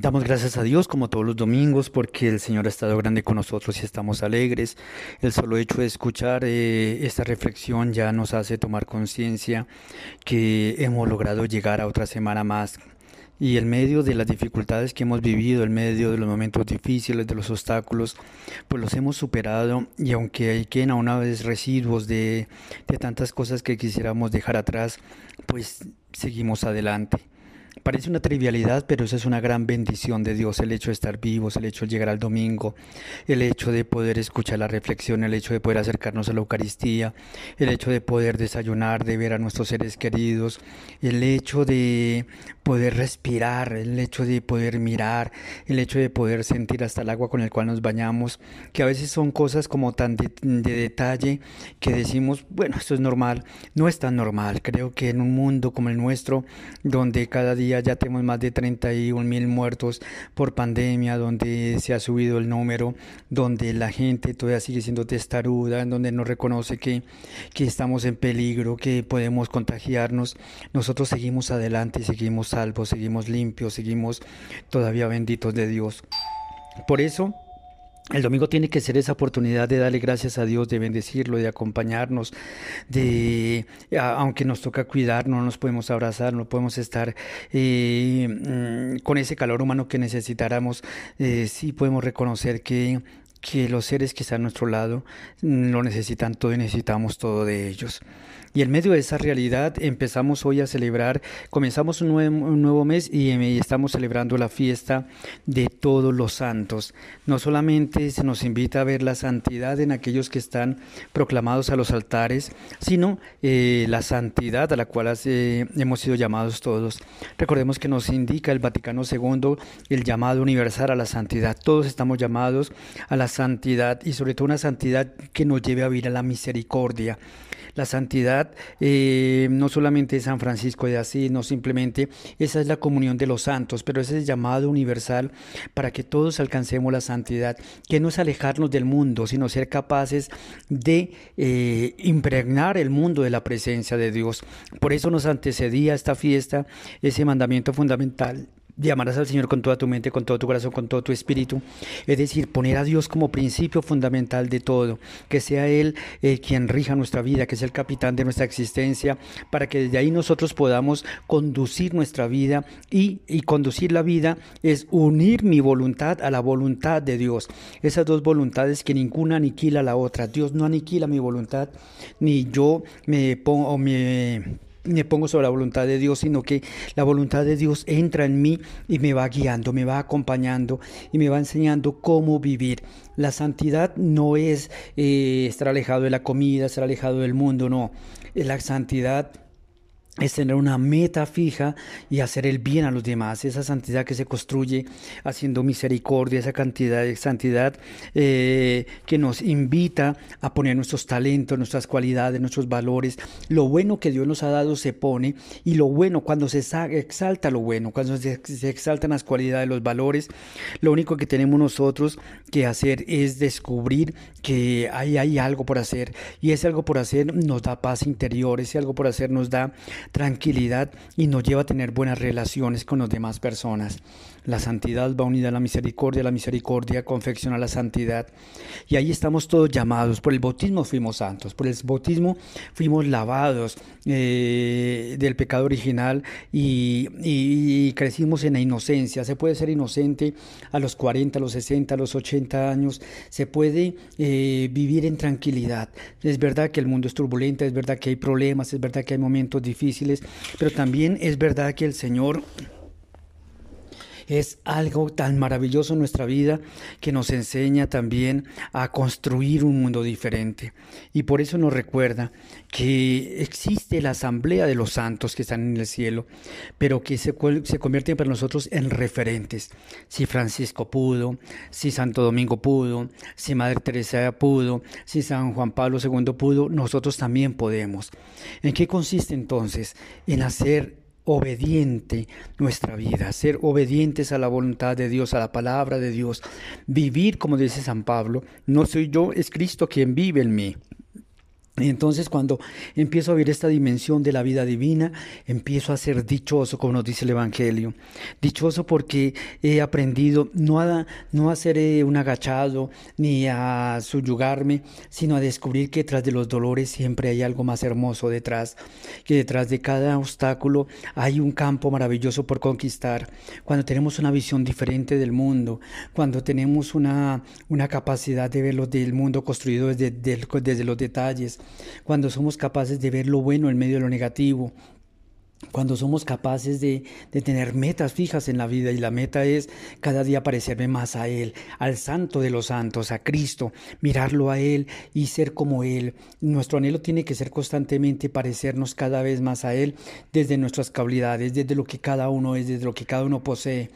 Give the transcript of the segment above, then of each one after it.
Damos gracias a Dios como todos los domingos porque el Señor ha estado grande con nosotros y estamos alegres. El solo hecho de escuchar eh, esta reflexión ya nos hace tomar conciencia que hemos logrado llegar a otra semana más. Y en medio de las dificultades que hemos vivido, en medio de los momentos difíciles, de los obstáculos, pues los hemos superado y aunque hay quien a una vez residuos de, de tantas cosas que quisiéramos dejar atrás, pues seguimos adelante. Parece una trivialidad, pero eso es una gran bendición de Dios, el hecho de estar vivos, el hecho de llegar al domingo, el hecho de poder escuchar la reflexión, el hecho de poder acercarnos a la Eucaristía, el hecho de poder desayunar, de ver a nuestros seres queridos, el hecho de poder respirar, el hecho de poder mirar, el hecho de poder sentir hasta el agua con el cual nos bañamos, que a veces son cosas como tan de, detalle que decimos, bueno, esto es normal, no es tan normal. Creo que en un mundo como el nuestro, donde cada día ya tenemos más de 31 mil muertos por pandemia, donde se ha subido el número, donde la gente todavía sigue siendo testaruda, donde no reconoce que, que estamos en peligro, que podemos contagiarnos. Nosotros seguimos adelante, seguimos salvos, seguimos limpios, seguimos todavía benditos de Dios. Por eso, el domingo tiene que ser esa oportunidad de darle gracias a Dios, de bendecirlo, de acompañarnos, de, aunque nos toca cuidar, no nos podemos abrazar, no podemos estar eh, mm, con ese calor humano que necesitáramos, eh, sí podemos reconocer que, que los seres que están a nuestro lado lo necesitan todo y necesitamos todo de ellos. Y en medio de esa realidad empezamos hoy a celebrar, comenzamos un nuevo, mes y, estamos celebrando la fiesta de todos los santos. No solamente se nos invita a ver la santidad en aquellos que están proclamados a los altares, sino eh, la santidad a la cual eh, hemos sido llamados todos. Recordemos que nos indica el Vaticano II el llamado universal a la santidad. Todos estamos llamados a la santidad y sobre todo una santidad que nos lleve a vivir a la misericordia. La santidad eh, no solamente es San Francisco de Asís, no simplemente esa es la comunión de los santos, pero ese es el llamado universal para que todos alcancemos la santidad, que no es alejarnos del mundo, sino ser capaces de eh, impregnar el mundo de la presencia de Dios. Por eso nos antecedía esta fiesta ese mandamiento fundamental llamarás al Señor con toda tu mente, con todo tu corazón, con todo tu espíritu. Es decir, poner a Dios como principio fundamental de todo, que sea Él eh, quien rija nuestra vida, que sea el capitán de nuestra existencia, para que desde ahí nosotros podamos conducir nuestra vida y, conducir la vida es unir mi voluntad a la voluntad de Dios. Esas dos voluntades que ninguna aniquila la otra. Dios no aniquila mi voluntad, ni yo me pongo me me pongo sobre la voluntad de Dios, sino que la voluntad de Dios entra en mí y me va guiando, me va acompañando y me va enseñando cómo vivir. La santidad no es eh, estar alejado de la comida, estar alejado del mundo, no. La santidad es tener una meta fija y hacer el bien a los demás, esa santidad que se construye haciendo misericordia, esa cantidad de santidad eh, que nos invita a poner nuestros talentos, nuestras cualidades, nuestros valores, lo bueno que Dios nos ha dado se pone y lo bueno, cuando se exalta lo bueno, cuando se, exaltan las cualidades, los valores, lo único que tenemos nosotros que hacer es descubrir que hay, hay algo por hacer y ese algo por hacer nos da paz interior, ese algo por hacer nos da tranquilidad y nos lleva a tener buenas relaciones con las demás personas. La santidad va unida a la misericordia, la misericordia confecciona la santidad. Y ahí estamos todos llamados. Por el bautismo fuimos santos, por el bautismo fuimos lavados eh, del pecado original y, crecimos en la inocencia. Se puede ser inocente a los 40, a los 60, a los 80 años. Se puede eh, vivir en tranquilidad. Es verdad que el mundo es turbulento, es verdad que hay problemas, es verdad que hay momentos difíciles, pero también es verdad que el Señor es algo tan maravilloso en nuestra vida que nos enseña también a construir un mundo diferente. Y por eso nos recuerda que existe la asamblea de los santos que están en el cielo, pero que se, se convierten para nosotros en referentes. Si Francisco pudo, si Santo Domingo pudo, si Madre Teresa pudo, si San Juan Pablo II pudo, nosotros también podemos. ¿En qué consiste entonces? En hacer obediente nuestra vida, ser obedientes a la voluntad de Dios, a la palabra de Dios, vivir como dice San Pablo, no soy yo, es Cristo quien vive en mí. Y entonces cuando empiezo a ver esta dimensión de la vida divina, empiezo a ser dichoso, como nos dice el Evangelio. Dichoso porque he aprendido no a, no ser eh, un agachado ni a subyugarme, sino a descubrir que tras de los dolores siempre hay algo más hermoso detrás, que detrás de cada obstáculo hay un campo maravilloso por conquistar. Cuando tenemos una visión diferente del mundo, cuando tenemos una, una capacidad de ver lo del mundo construido desde, desde los detalles, cuando somos capaces de ver lo bueno en medio de lo negativo, cuando somos capaces de, tener metas fijas en la vida y la meta es cada día parecerme más a Él, al Santo de los Santos, a Cristo, mirarlo a Él y ser como Él. Nuestro anhelo tiene que ser constantemente parecernos cada vez más a Él desde nuestras cualidades, desde lo que cada uno es, desde lo que cada uno posee.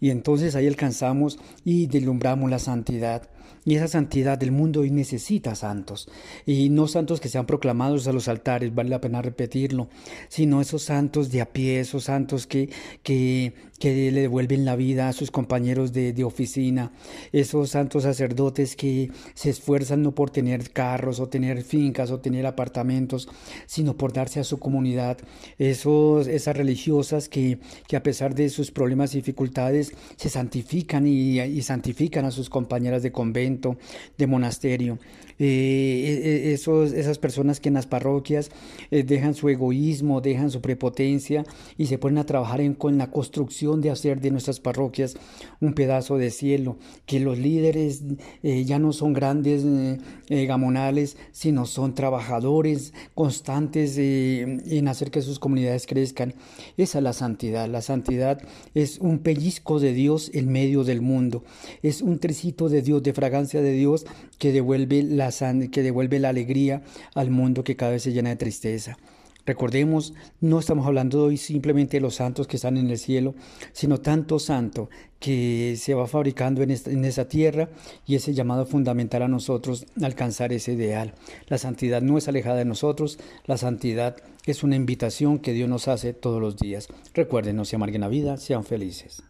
Y entonces ahí alcanzamos y deslumbramos la santidad. Y esa santidad del mundo hoy necesita santos. Y no santos que sean proclamados a los altares, vale la pena repetirlo, sino esos santos de a pie, esos santos que, que, que le devuelven la vida a sus compañeros de, oficina, esos santos sacerdotes que se esfuerzan no por tener carros o tener fincas o tener apartamentos, sino por darse a su comunidad, esos, esas religiosas que, que a pesar de sus problemas y dificultades se santifican y, y santifican a sus compañeras de convento de monasterio. Eh, e, e, esas personas que en las parroquias eh, dejan su egoísmo, dejan su prepotencia y se ponen a trabajar en, con la construcción de hacer de nuestras parroquias un pedazo de cielo, que los líderes eh, ya no son grandes gamonales, sino son trabajadores constantes en hacer que sus comunidades crezcan. Esa es la santidad. La santidad es un pellizco de Dios en medio del mundo, es un tricito de Dios de fragancia de Dios que devuelve la, que devuelve la alegría al mundo que cada vez se llena de tristeza. Recordemos, no estamos hablando hoy simplemente de los santos que están en el cielo, sino tanto santo que se va fabricando en, en esa tierra y ese llamado fundamental a nosotros alcanzar ese ideal. La santidad no es alejada de nosotros, la santidad es una invitación que Dios nos hace todos los días. Recuerden, no se amarguen la vida, sean felices.